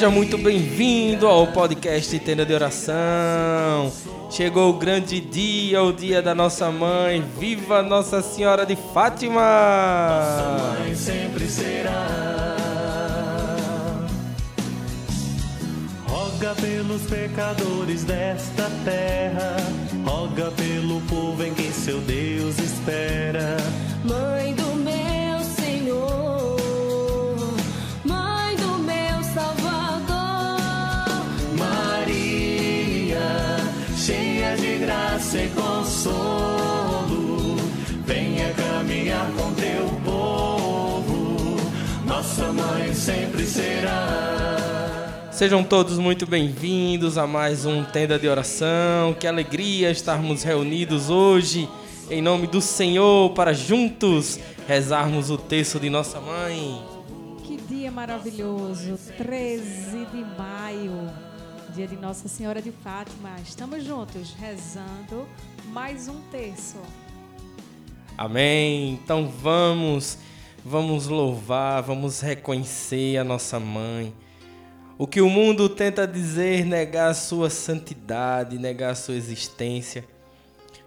Seja muito bem-vindo ao podcast Tenda de Oração. Chegou o grande dia, o dia da nossa mãe. Viva Nossa Senhora de Fátima! Nossa mãe sempre será. Roga pelos pecadores desta terra, roga pelo povo em quem seu Deus Sejam todos muito bem-vindos a mais um Tenda de Oração. Que alegria estarmos reunidos hoje em nome do Senhor para juntos rezarmos o texto de nossa mãe. Que dia maravilhoso, 13 de maio, dia de Nossa Senhora de Fátima. Estamos juntos rezando mais um terço. Amém. Então vamos, vamos louvar, vamos reconhecer a nossa mãe. O que o mundo tenta dizer, negar a sua santidade, negar a sua existência,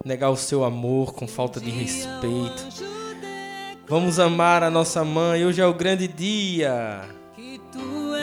negar o seu amor com falta de respeito. Vamos amar a nossa mãe. Hoje é o grande dia. que tu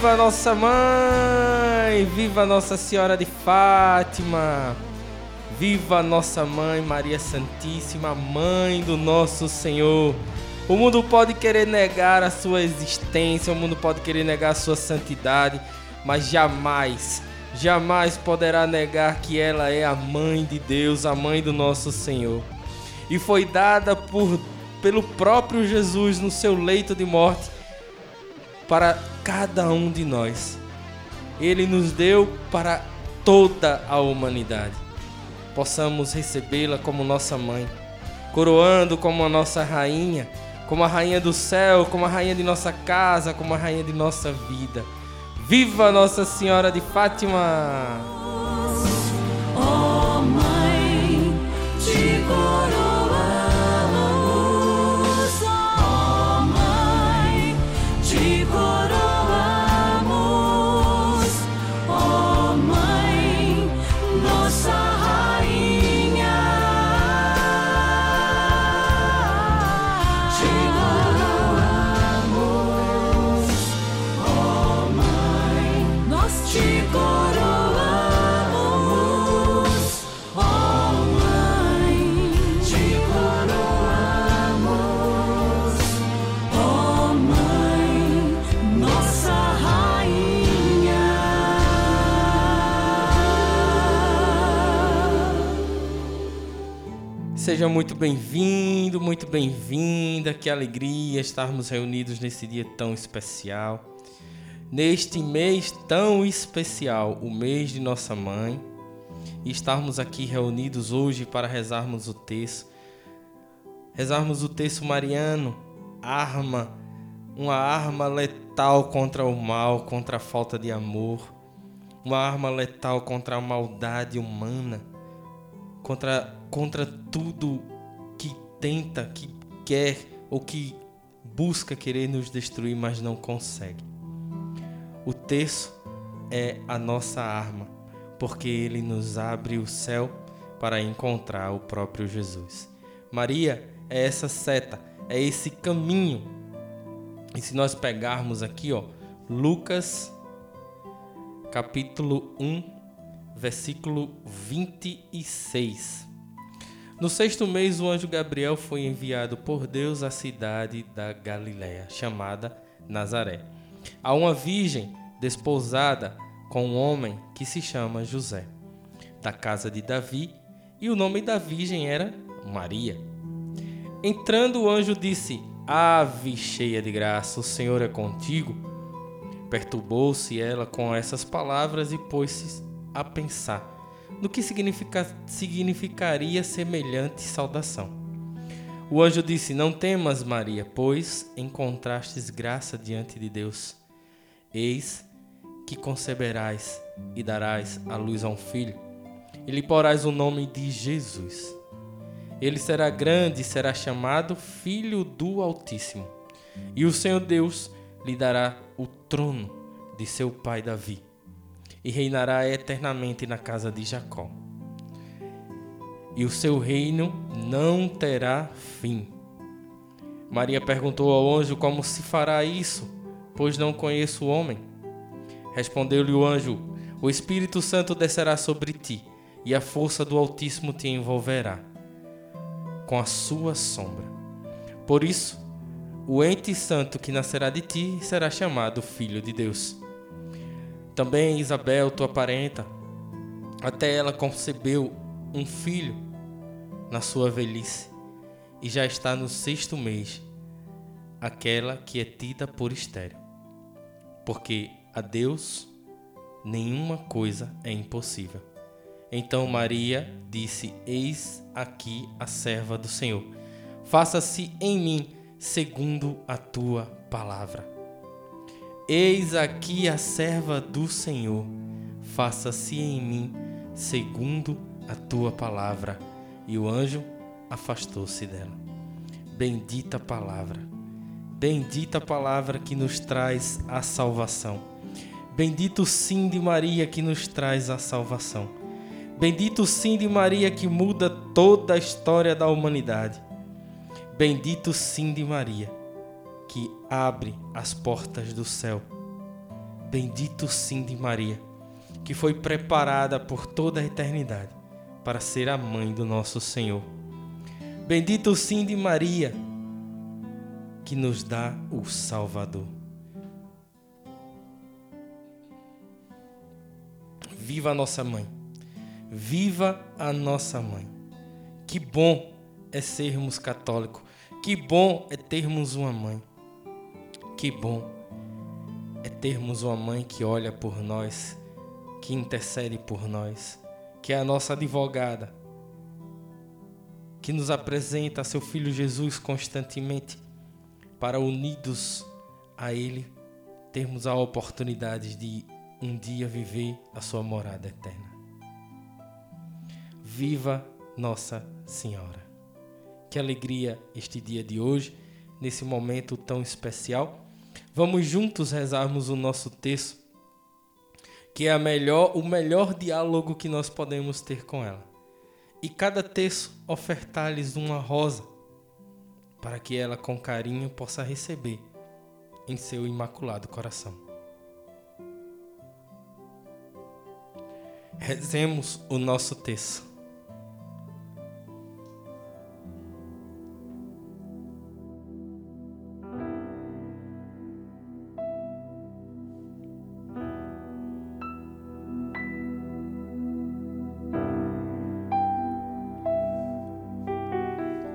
Viva nossa mãe! Viva Nossa Senhora de Fátima! Viva nossa mãe Maria Santíssima, mãe do nosso Senhor. O mundo pode querer negar a sua existência, o mundo pode querer negar a sua santidade, mas jamais, jamais poderá negar que ela é a mãe de Deus, a mãe do nosso Senhor. E foi dada por, pelo próprio Jesus no seu leito de morte para cada um de nós. Ele nos deu para toda a humanidade. Possamos recebê-la como nossa mãe, coroando como a nossa rainha, como a rainha do céu, como a rainha de nossa casa, como a rainha de nossa vida. Viva Nossa Senhora de Fátima! Seja muito bem-vindo, muito bem-vinda. Que alegria estarmos reunidos nesse dia tão especial. Neste mês tão especial, o mês de nossa mãe. E estarmos aqui reunidos hoje para rezarmos o texto. Rezarmos o texto mariano, arma, uma arma letal contra o mal, contra a falta de amor, uma arma letal contra a maldade humana contra, contra tudo que tenta, que quer ou que busca querer nos destruir, mas não consegue. O terço é a nossa arma, porque ele nos abre o céu para encontrar o próprio Jesus. Maria é essa seta, é esse caminho. E se nós pegarmos aqui, ó, Lucas capítulo 1, versículo 26. No sexto mês, o anjo Gabriel foi enviado por Deus à cidade da Galiléia, chamada Nazaré, a uma virgem desposada com um homem que se chama José, da casa de Davi, e o nome da virgem era Maria. Entrando, o anjo disse: Ave cheia de graça, o Senhor é contigo. Perturbou-se ela com essas palavras e pôs-se a pensar no que significa, significaria semelhante saudação. O anjo disse: Não temas, Maria, pois encontrastes graça diante de Deus. Eis que conceberás e darás à luz a um filho, e lhe porás o nome de Jesus. Ele será grande e será chamado Filho do Altíssimo. E o Senhor Deus lhe dará o trono de seu pai Davi, e reinará eternamente na casa de Jacó. E o seu reino não terá fim. Maria perguntou ao anjo como se fará isso, pois não conheço o homem. Respondeu-lhe o anjo: O Espírito Santo descerá sobre ti, e a força do Altíssimo te envolverá com a sua sombra. Por isso, o ente santo que nascerá de ti será chamado Filho de Deus. Também Isabel, tua parenta, até ela concebeu um filho na sua velhice e já está no sexto mês, aquela que é tida por estéril. Porque a Deus nenhuma coisa é impossível. Então Maria disse: Eis aqui a serva do Senhor. Faça-se em mim segundo a tua palavra. Eis aqui a serva do Senhor. Faça-se em mim segundo a tua palavra. E o anjo afastou-se dela. Bendita palavra. Bendita palavra que nos traz a salvação. Bendito sim de Maria que nos traz a salvação. Bendito sim de Maria que muda toda a história da humanidade. Bendito sim de Maria abre as portas do céu. Bendito sim de Maria que foi preparada por toda a eternidade para ser a mãe do nosso Senhor. Bendito sim de Maria que nos dá o Salvador. Viva a nossa mãe. Viva a nossa mãe. Que bom é sermos católicos. Que bom é termos uma mãe. Que bom é termos uma mãe que olha por nós, que intercede por nós, que é a nossa advogada, que nos apresenta seu filho Jesus constantemente para unidos a ele termos a oportunidade de um dia viver a sua morada eterna. Viva Nossa Senhora. Que alegria este dia de hoje, nesse momento tão especial. Vamos juntos rezarmos o nosso texto, que é melhor, o melhor diálogo que nós podemos ter com ela. E cada texto ofertar-lhes uma rosa, para que ela com carinho possa receber em seu imaculado coração. Rezemos o nosso texto.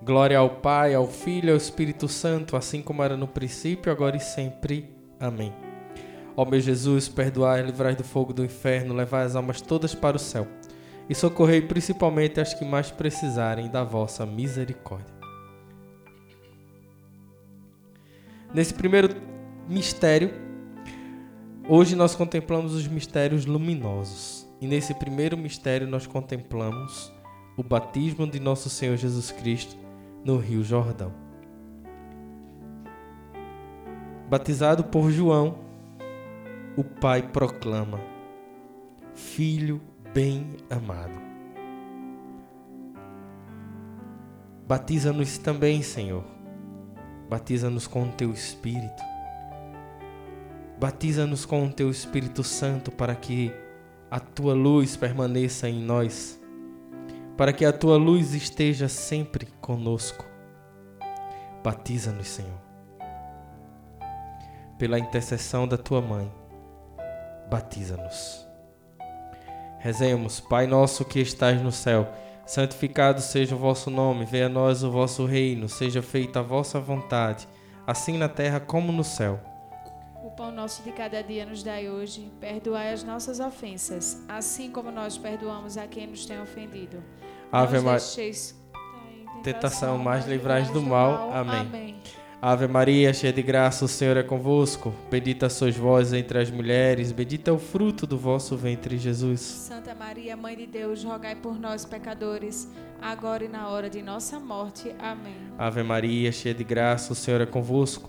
Glória ao Pai, ao Filho e ao Espírito Santo, assim como era no princípio, agora e sempre. Amém. Ó meu Jesus, perdoai, livrai do fogo do inferno, levai as almas todas para o céu e socorrei principalmente as que mais precisarem da vossa misericórdia. Nesse primeiro mistério, hoje nós contemplamos os mistérios luminosos. E nesse primeiro mistério nós contemplamos o batismo de nosso Senhor Jesus Cristo no Rio Jordão. Batizado por João, o Pai proclama: Filho bem amado. Batiza-nos também, Senhor. Batiza-nos com o teu Espírito. Batiza-nos com o teu Espírito Santo para que a tua luz permaneça em nós, para que a tua luz esteja sempre conosco. Batiza-nos, Senhor. Pela intercessão da tua mãe, batiza-nos. Rezemos, Pai nosso que estás no céu, santificado seja o vosso nome, venha a nós o vosso reino, seja feita a vossa vontade, assim na terra como no céu. O pão nosso de cada dia nos dai hoje. Perdoai as nossas ofensas, assim como nós perdoamos a quem nos tem ofendido. Ave Maria. Tentação, mas livrai-nos do mal. Amém. Amém. Ave Maria, cheia de graça, o Senhor é convosco. Bendita sois vós entre as mulheres, bendito é o fruto do vosso ventre, Jesus. Santa Maria, Mãe de Deus, rogai por nós, pecadores, agora e na hora de nossa morte. Amém. Ave Maria, cheia de graça, o Senhor é convosco.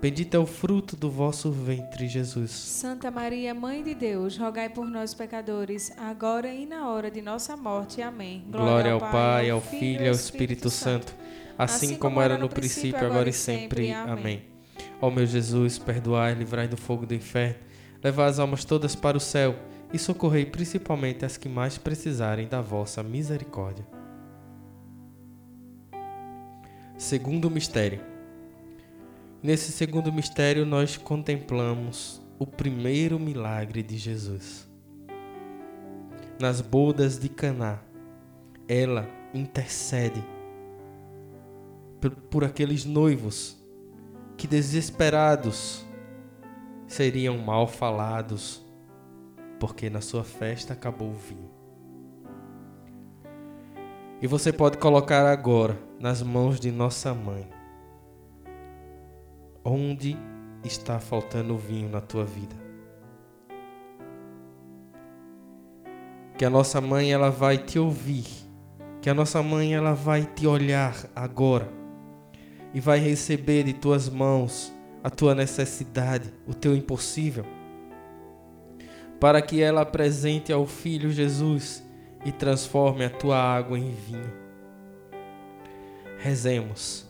bendito é o fruto do vosso ventre, Jesus. Santa Maria, Mãe de Deus, rogai por nós, pecadores, agora e na hora de nossa morte. Amém. Glória ao Pai, ao Filho e ao Espírito Santo, assim como era no princípio, agora e sempre. Amém. Ó meu Jesus, perdoai, livrai do fogo do inferno, levai as almas todas para o céu e socorrei principalmente as que mais precisarem da vossa misericórdia. Segundo mistério. Nesse segundo mistério, nós contemplamos o primeiro milagre de Jesus. Nas bodas de Caná, ela intercede por, aqueles noivos que desesperados seriam mal falados porque na sua festa acabou o vinho. E você pode colocar agora nas mãos de nossa mãe onde está faltando vinho na tua vida. Que a nossa mãe ela vai te ouvir, que a nossa mãe ela vai te olhar agora e vai receber de tuas mãos a tua necessidade, o teu impossível, para que ela apresente ao filho Jesus e transforme a tua água em vinho. Rezemos.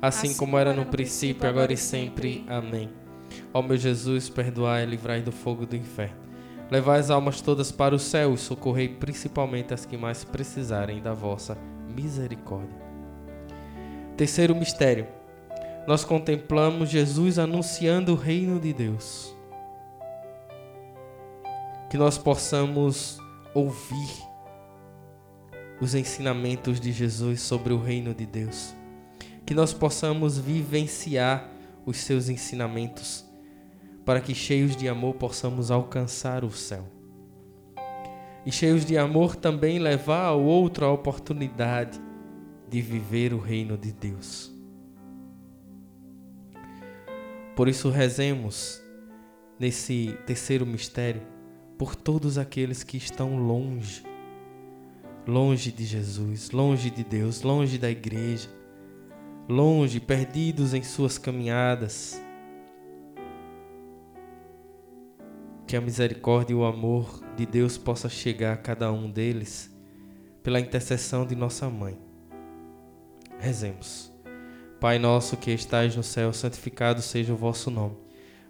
assim como era no princípio, agora e sempre. Amém. Ó meu Jesus, perdoai e livrai do fogo do inferno. Levai as almas todas para o céu e socorrei principalmente as que mais precisarem da vossa misericórdia. Terceiro mistério. Nós contemplamos Jesus anunciando o reino de Deus. Que nós possamos ouvir os ensinamentos de Jesus sobre o reino de Deus. Que nós possamos vivenciar os seus ensinamentos, para que cheios de amor possamos alcançar o céu. E cheios de amor também levar ao outro a oportunidade de viver o reino de Deus. Por isso, rezemos nesse terceiro mistério por todos aqueles que estão longe, longe de Jesus, longe de Deus, longe da igreja, longe, perdidos em suas caminhadas. Que a misericórdia e o amor de Deus possa chegar a cada um deles pela intercessão de nossa mãe. Rezemos. Pai nosso que estais no céu, santificado seja o vosso nome.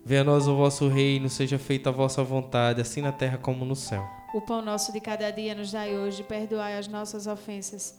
Venha a nós o vosso reino, seja feita a vossa vontade, assim na terra como no céu. O pão nosso de cada dia nos dai hoje, perdoai as nossas ofensas,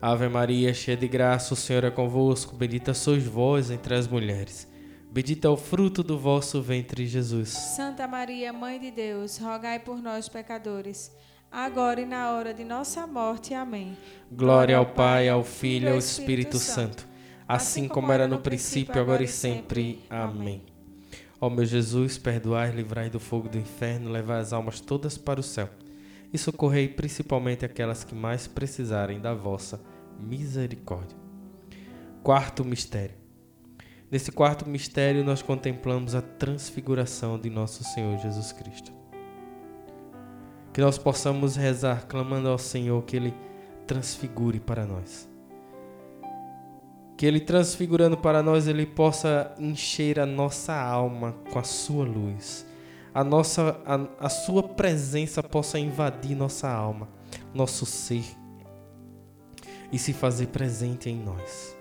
Ave Maria, cheia de graça, o Senhor é convosco. Bendita sois vós entre as mulheres. Bendito é o fruto do vosso ventre, Jesus. Santa Maria, Mãe de Deus, rogai por nós, pecadores, agora e na hora de nossa morte. Amém. Glória ao Pai, ao Filho e ao Espírito Santo, assim como era no princípio, agora e sempre. Amém. Ó meu Jesus, perdoai, livrai do fogo do inferno, levai as almas todas para o céu e socorrei principalmente aquelas que mais precisarem da vossa misericórdia. Quarto mistério. Nesse quarto mistério, nós contemplamos a transfiguração de nosso Senhor Jesus Cristo. Que nós possamos rezar clamando ao Senhor que Ele transfigure para nós. Que Ele transfigurando para nós, Ele possa encher a nossa alma com a Sua luz. A, nossa, a, a Sua presença possa invadir nossa alma, nosso ser e se fazer presente em nós.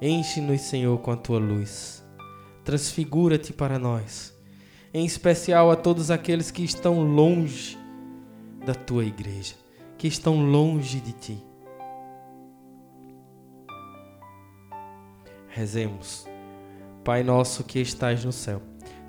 Enche-nos, Senhor, com a tua luz. Transfigura-te para nós, em especial a todos aqueles que estão longe da tua igreja, que estão longe de ti. Rezemos. Pai nosso que estais no céu,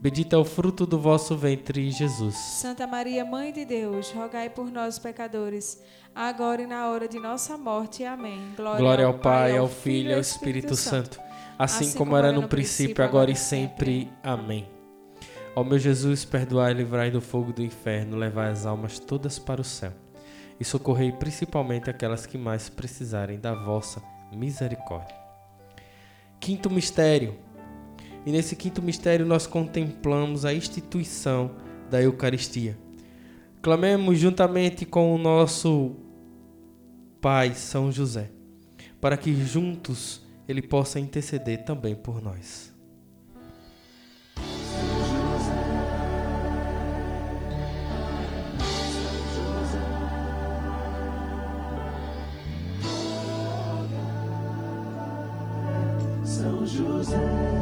Bendito é o fruto do vosso ventre, Jesus. Santa Maria, Mãe de Deus, rogai por nós, pecadores, agora e na hora de nossa morte. Amém. Glória ao Pai, ao Filho e ao Espírito Santo, assim como era no princípio, agora e sempre. Amém. Ó meu Jesus, perdoai e livrai do fogo do inferno, levai as almas todas para o céu e socorrei principalmente aquelas que mais precisarem da vossa misericórdia. Quinto mistério, E nesse quinto mistério nós contemplamos a instituição da Eucaristia. Clamemos juntamente com o nosso Pai São José, para que juntos ele possa interceder também por nós. São José.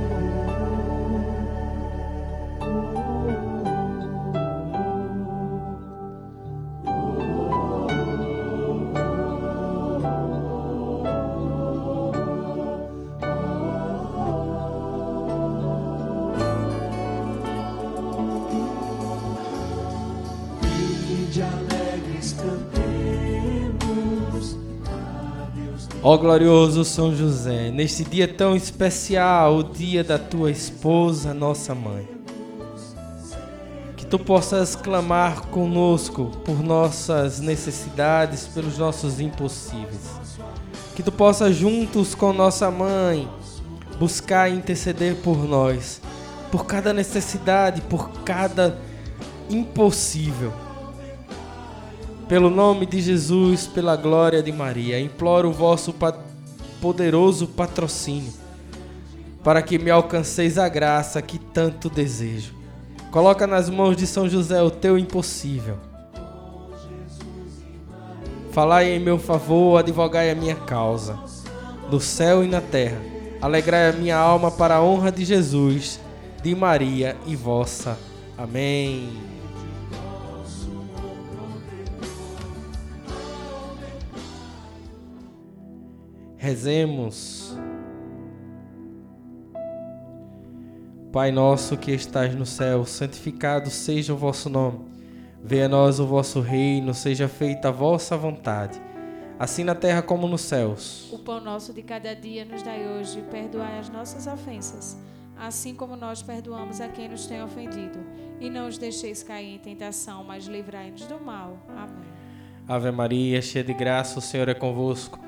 Ó glorioso São José, neste dia tão especial, o dia da tua esposa, nossa mãe. Que tu possas clamar conosco por nossas necessidades, pelos nossos impossíveis. Que tu possas, juntos com nossa mãe, buscar interceder por nós, por cada necessidade, por cada impossível. Pelo nome de Jesus, pela glória de Maria, imploro o vosso poderoso patrocínio, para que me alcanceis a graça que tanto desejo. Coloca nas mãos de São José o teu impossível. Falai em meu favor, advogai a minha causa, no céu e na terra. Alegrai a minha alma para a honra de Jesus, de Maria e vossa. Amém. Rezemos. Pai nosso que estás no céu, santificado seja o vosso nome. Venha a nós o vosso reino, seja feita a vossa vontade, assim na terra como nos céus. O pão nosso de cada dia nos dai hoje, perdoai as nossas ofensas, assim como nós perdoamos a quem nos tem ofendido. E não os deixeis cair em tentação, mas livrai-nos do mal. Amém. Ave Maria, cheia de graça, o Senhor é convosco.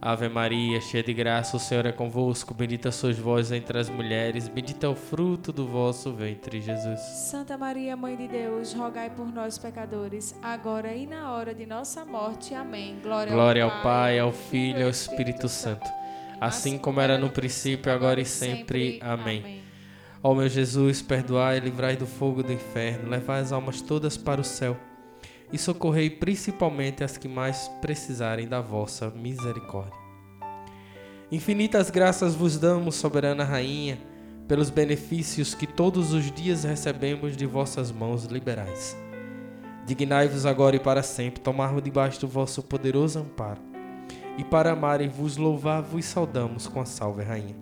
Ave Maria, cheia de graça, o Senhor é convosco. Bendita sois vós entre as mulheres, bendito é o fruto do vosso ventre, Jesus. Santa Maria, Mãe de Deus, rogai por nós, pecadores, agora e na hora de nossa morte. Amém. Glória, Glória ao Pai, ao Filho e ao Espírito Santo, assim como era no princípio, agora e sempre. Amém. Ó meu Jesus, perdoai e livrai do fogo do inferno, levai as almas todas para o céu e socorrei principalmente as que mais precisarem da vossa misericórdia. Infinitas graças vos damos, soberana rainha, pelos benefícios que todos os dias recebemos de vossas mãos liberais. Dignai-vos agora e para sempre tomarmos debaixo do vosso poderoso amparo. E para amar e vos louvar, vos saudamos com a salve, rainha.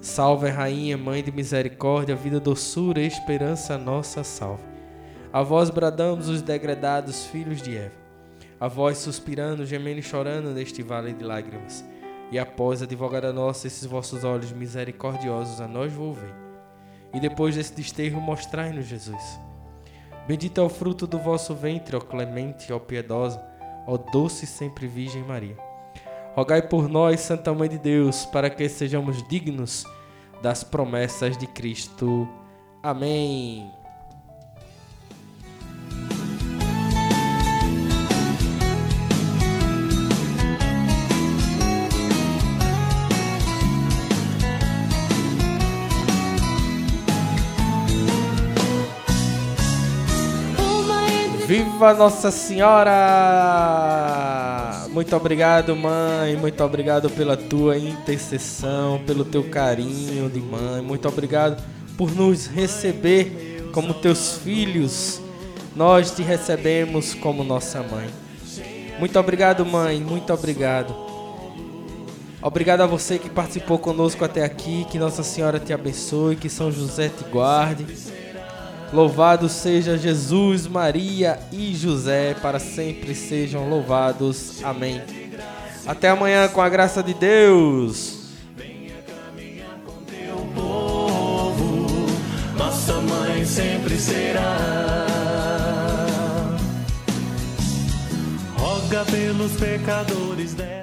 Salve, rainha, mãe de misericórdia, vida, doçura e esperança nossa, salve. A vós bradamos os degredados filhos de Eva. A vós suspirando, gemendo e chorando neste vale de lágrimas. E após, advogada nossa, esses vossos olhos misericordiosos a nós volvei. E depois desse desterro, mostrai-nos Jesus. Bendito é o fruto do vosso ventre, ó clemente, ó piedosa, ó doce e sempre Virgem Maria. Rogai por nós, Santa Mãe de Deus, para que sejamos dignos das promessas de Cristo. Amém. Viva Nossa Senhora! Muito obrigado, mãe. Muito obrigado pela tua intercessão, pelo teu carinho de mãe. Muito obrigado por nos receber como teus filhos. Nós te recebemos como nossa mãe. Muito obrigado, mãe. Muito obrigado. Obrigado a você que participou conosco até aqui. Que Nossa Senhora te abençoe. Que São José te guarde. Louvado seja Jesus, Maria e José, para sempre sejam louvados. Amém. Até amanhã com a graça de Deus. teu povo, nossa mãe sempre será. Roga pelos pecadores desta